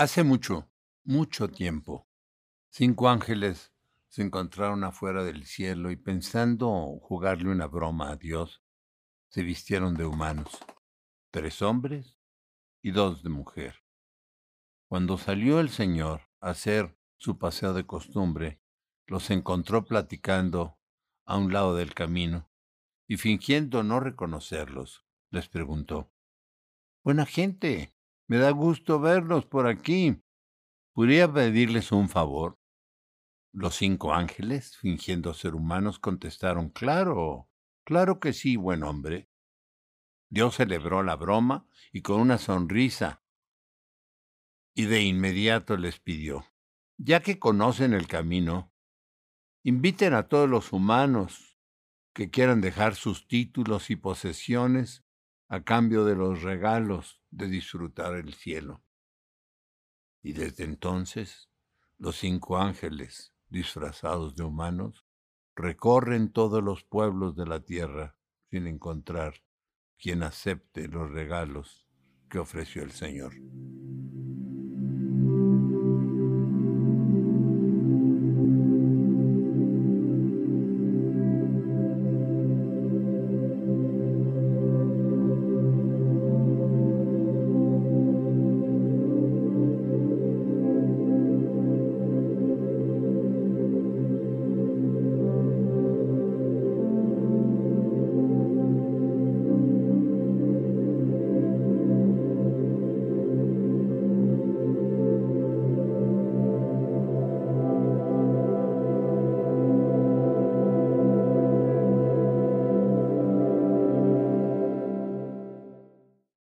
Hace mucho, mucho tiempo, cinco ángeles se encontraron afuera del cielo y pensando jugarle una broma a Dios, se vistieron de humanos, tres hombres y dos de mujer. Cuando salió el Señor a hacer su paseo de costumbre, los encontró platicando a un lado del camino y fingiendo no reconocerlos, les preguntó, Buena gente, me da gusto verlos por aquí. ¿Podría pedirles un favor? Los cinco ángeles, fingiendo ser humanos, contestaron, Claro, claro que sí, buen hombre. Dios celebró la broma y con una sonrisa, y de inmediato les pidió, ya que conocen el camino, inviten a todos los humanos que quieran dejar sus títulos y posesiones a cambio de los regalos de disfrutar el cielo. Y desde entonces los cinco ángeles, disfrazados de humanos, recorren todos los pueblos de la tierra sin encontrar quien acepte los regalos que ofreció el Señor.